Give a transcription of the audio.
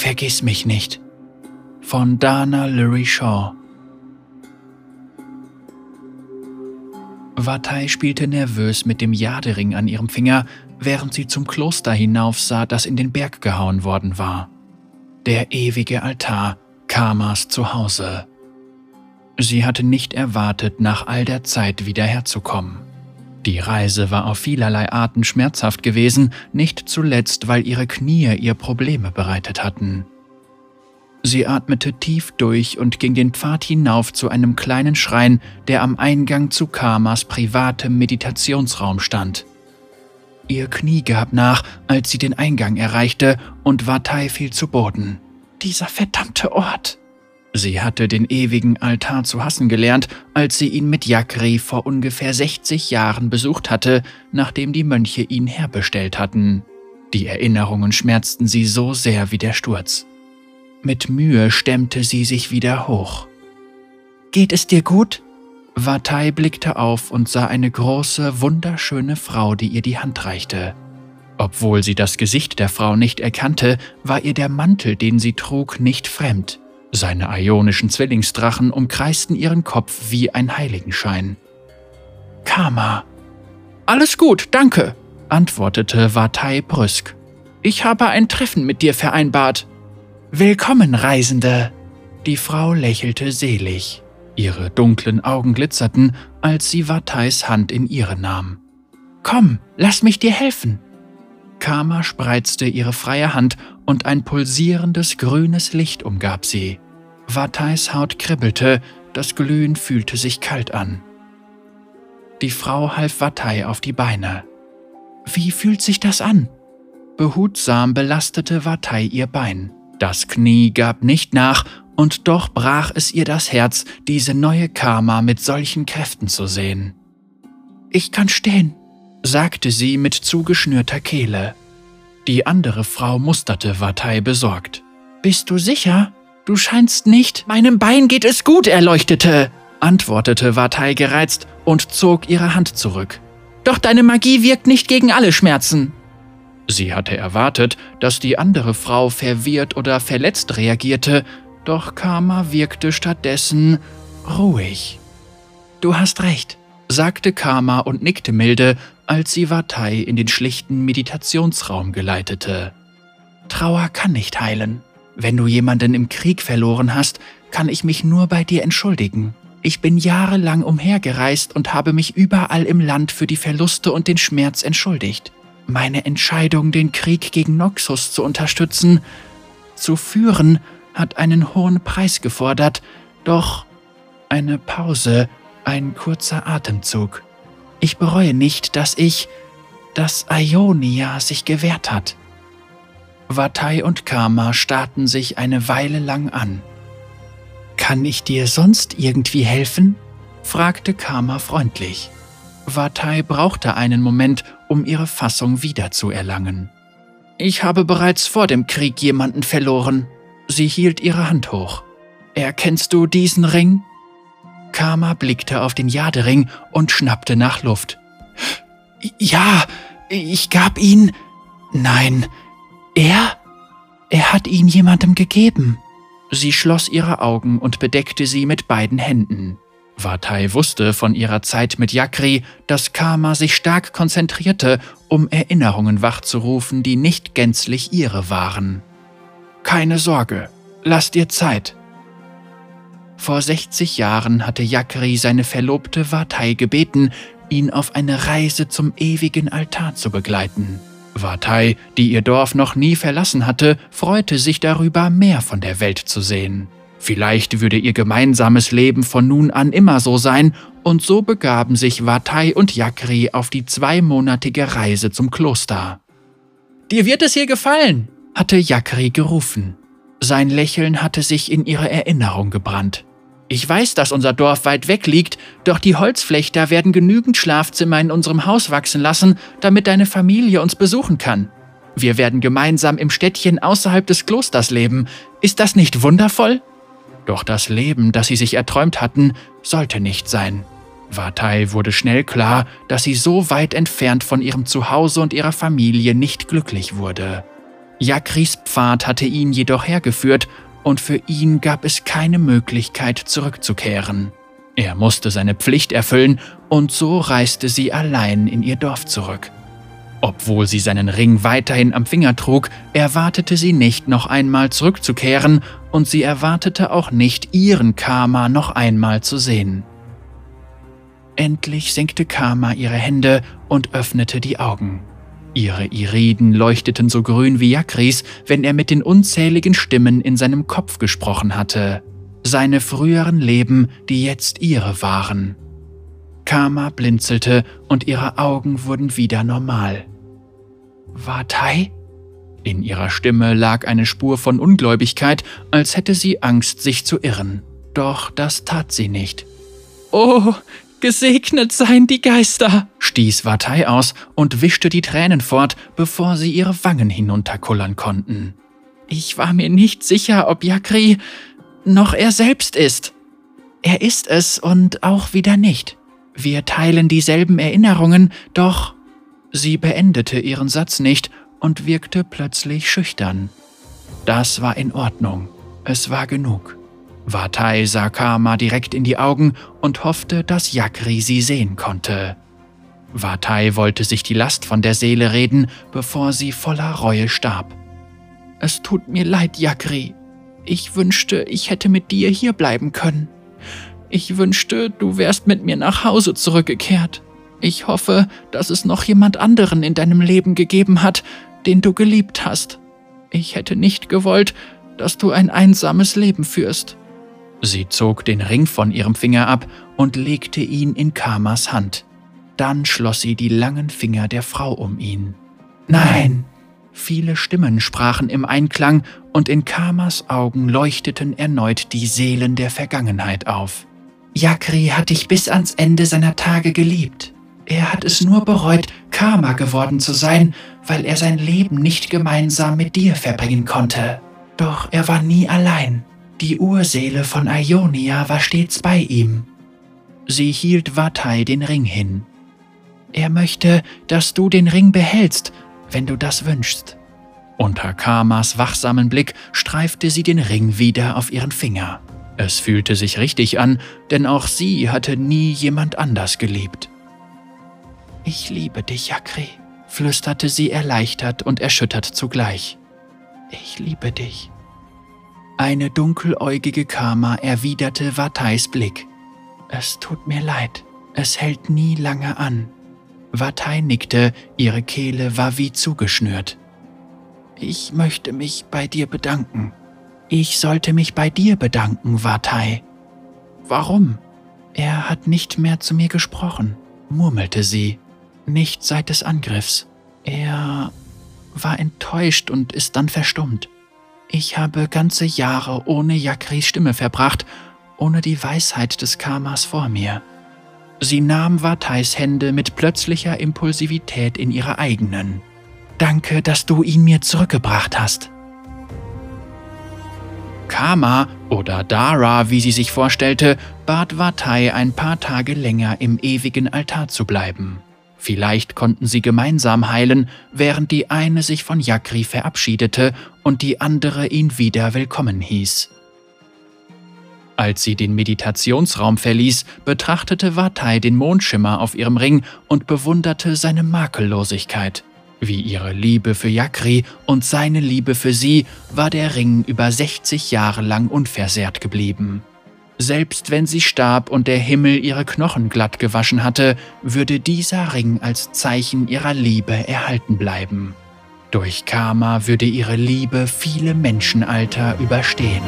Vergiss mich nicht. Von Dana Lurie Shaw. Vatai spielte nervös mit dem Jadering an ihrem Finger, während sie zum Kloster hinaufsah, das in den Berg gehauen worden war. Der ewige Altar, Karmas Zuhause. Sie hatte nicht erwartet, nach all der Zeit wieder herzukommen. Die Reise war auf vielerlei Arten schmerzhaft gewesen, nicht zuletzt, weil ihre Knie ihr Probleme bereitet hatten. Sie atmete tief durch und ging den Pfad hinauf zu einem kleinen Schrein, der am Eingang zu Karmas privatem Meditationsraum stand. Ihr Knie gab nach, als sie den Eingang erreichte, und Vatai fiel zu Boden. Dieser verdammte Ort! Sie hatte den ewigen Altar zu hassen gelernt, als sie ihn mit Yakri vor ungefähr 60 Jahren besucht hatte, nachdem die Mönche ihn herbestellt hatten. Die Erinnerungen schmerzten sie so sehr wie der Sturz. Mit Mühe stemmte sie sich wieder hoch. Geht es dir gut? Vatai blickte auf und sah eine große, wunderschöne Frau, die ihr die Hand reichte. Obwohl sie das Gesicht der Frau nicht erkannte, war ihr der Mantel, den sie trug, nicht fremd. Seine ionischen Zwillingsdrachen umkreisten ihren Kopf wie ein Heiligenschein. Karma. Alles gut, danke, antwortete Vatai brüsk. Ich habe ein Treffen mit dir vereinbart. Willkommen, Reisende. Die Frau lächelte selig. Ihre dunklen Augen glitzerten, als sie Vatais Hand in ihre nahm. Komm, lass mich dir helfen. Karma spreizte ihre freie Hand und ein pulsierendes grünes Licht umgab sie. Vatais Haut kribbelte, das Glühen fühlte sich kalt an. Die Frau half Vatai auf die Beine. Wie fühlt sich das an? Behutsam belastete Vatai ihr Bein. Das Knie gab nicht nach, und doch brach es ihr das Herz, diese neue Karma mit solchen Kräften zu sehen. Ich kann stehen, sagte sie mit zugeschnürter Kehle. Die andere Frau musterte Vatai besorgt. Bist du sicher? Du scheinst nicht. Meinem Bein geht es gut, Erleuchtete, antwortete Vatai gereizt und zog ihre Hand zurück. Doch deine Magie wirkt nicht gegen alle Schmerzen. Sie hatte erwartet, dass die andere Frau verwirrt oder verletzt reagierte, doch Karma wirkte stattdessen ruhig. Du hast recht, sagte Karma und nickte milde, als sie Vatai in den schlichten Meditationsraum geleitete. Trauer kann nicht heilen. Wenn du jemanden im Krieg verloren hast, kann ich mich nur bei dir entschuldigen. Ich bin jahrelang umhergereist und habe mich überall im Land für die Verluste und den Schmerz entschuldigt. Meine Entscheidung, den Krieg gegen Noxus zu unterstützen, zu führen, hat einen hohen Preis gefordert, doch eine Pause, ein kurzer Atemzug. Ich bereue nicht, dass ich, dass Ionia sich gewehrt hat. Vatai und Karma starrten sich eine Weile lang an. Kann ich dir sonst irgendwie helfen? fragte Karma freundlich. Vatai brauchte einen Moment, um ihre Fassung wiederzuerlangen. Ich habe bereits vor dem Krieg jemanden verloren. Sie hielt ihre Hand hoch. Erkennst du diesen Ring? Karma blickte auf den Jadering und schnappte nach Luft. Ja, ich gab ihn. Nein, er? Er hat ihn jemandem gegeben. Sie schloss ihre Augen und bedeckte sie mit beiden Händen. Vatai wusste von ihrer Zeit mit Yakri, dass Karma sich stark konzentrierte, um Erinnerungen wachzurufen, die nicht gänzlich ihre waren. Keine Sorge, lass dir Zeit, vor 60 Jahren hatte Yakri seine Verlobte Vatai gebeten, ihn auf eine Reise zum ewigen Altar zu begleiten. Vatai, die ihr Dorf noch nie verlassen hatte, freute sich darüber, mehr von der Welt zu sehen. Vielleicht würde ihr gemeinsames Leben von nun an immer so sein, und so begaben sich Vatai und Yakri auf die zweimonatige Reise zum Kloster. Dir wird es hier gefallen, hatte Yakri gerufen. Sein Lächeln hatte sich in ihre Erinnerung gebrannt. Ich weiß, dass unser Dorf weit weg liegt, doch die Holzflechter werden genügend Schlafzimmer in unserem Haus wachsen lassen, damit deine Familie uns besuchen kann. Wir werden gemeinsam im Städtchen außerhalb des Klosters leben. Ist das nicht wundervoll? Doch das Leben, das sie sich erträumt hatten, sollte nicht sein. Vatai wurde schnell klar, dass sie so weit entfernt von ihrem Zuhause und ihrer Familie nicht glücklich wurde. Jakris Pfad hatte ihn jedoch hergeführt und für ihn gab es keine Möglichkeit zurückzukehren. Er musste seine Pflicht erfüllen und so reiste sie allein in ihr Dorf zurück. Obwohl sie seinen Ring weiterhin am Finger trug, erwartete sie nicht, noch einmal zurückzukehren, und sie erwartete auch nicht, ihren Karma noch einmal zu sehen. Endlich senkte Karma ihre Hände und öffnete die Augen. Ihre Iriden leuchteten so grün wie Jakris, wenn er mit den unzähligen Stimmen in seinem Kopf gesprochen hatte. Seine früheren Leben, die jetzt ihre waren. Karma blinzelte und ihre Augen wurden wieder normal. Vatai? In ihrer Stimme lag eine Spur von Ungläubigkeit, als hätte sie Angst, sich zu irren. Doch das tat sie nicht. Oh, gesegnet seien die Geister, stieß Vatai aus und wischte die Tränen fort, bevor sie ihre Wangen hinunterkullern konnten. Ich war mir nicht sicher, ob Yakri noch er selbst ist. Er ist es und auch wieder nicht. Wir teilen dieselben Erinnerungen, doch Sie beendete ihren Satz nicht und wirkte plötzlich schüchtern. Das war in Ordnung. Es war genug. Vatai sah Karma direkt in die Augen und hoffte, dass Yakri sie sehen konnte. Vatai wollte sich die Last von der Seele reden, bevor sie voller Reue starb. Es tut mir leid, Yakri. Ich wünschte, ich hätte mit dir hier bleiben können. Ich wünschte, du wärst mit mir nach Hause zurückgekehrt. Ich hoffe, dass es noch jemand anderen in deinem Leben gegeben hat, den du geliebt hast. Ich hätte nicht gewollt, dass du ein einsames Leben führst. Sie zog den Ring von ihrem Finger ab und legte ihn in Kamas Hand. Dann schloss sie die langen Finger der Frau um ihn. Nein! Viele Stimmen sprachen im Einklang und in Kamas Augen leuchteten erneut die Seelen der Vergangenheit auf. Yakri hat dich bis ans Ende seiner Tage geliebt. Er hat es nur bereut, Karma geworden zu sein, weil er sein Leben nicht gemeinsam mit dir verbringen konnte. Doch er war nie allein. Die Urseele von Ionia war stets bei ihm. Sie hielt Vatai den Ring hin. Er möchte, dass du den Ring behältst, wenn du das wünschst. Unter Karmas wachsamen Blick streifte sie den Ring wieder auf ihren Finger. Es fühlte sich richtig an, denn auch sie hatte nie jemand anders geliebt. Ich liebe dich, Jakri, flüsterte sie erleichtert und erschüttert zugleich. Ich liebe dich. Eine dunkeläugige Karma erwiderte Vatais Blick. Es tut mir leid, es hält nie lange an. Vatai nickte, ihre Kehle war wie zugeschnürt. Ich möchte mich bei dir bedanken. Ich sollte mich bei dir bedanken, Vatai. Warum? Er hat nicht mehr zu mir gesprochen, murmelte sie nicht seit des Angriffs. Er war enttäuscht und ist dann verstummt. Ich habe ganze Jahre ohne Jakris Stimme verbracht, ohne die Weisheit des Karmas vor mir. Sie nahm Vatais Hände mit plötzlicher Impulsivität in ihre eigenen. Danke, dass du ihn mir zurückgebracht hast. Karma oder Dara, wie sie sich vorstellte, bat Vatai ein paar Tage länger im ewigen Altar zu bleiben. Vielleicht konnten sie gemeinsam heilen, während die eine sich von Yakri verabschiedete und die andere ihn wieder willkommen hieß. Als sie den Meditationsraum verließ, betrachtete Vatai den Mondschimmer auf ihrem Ring und bewunderte seine Makellosigkeit. Wie ihre Liebe für Yakri und seine Liebe für sie war der Ring über 60 Jahre lang unversehrt geblieben. Selbst wenn sie starb und der Himmel ihre Knochen glatt gewaschen hatte, würde dieser Ring als Zeichen ihrer Liebe erhalten bleiben. Durch Karma würde ihre Liebe viele Menschenalter überstehen.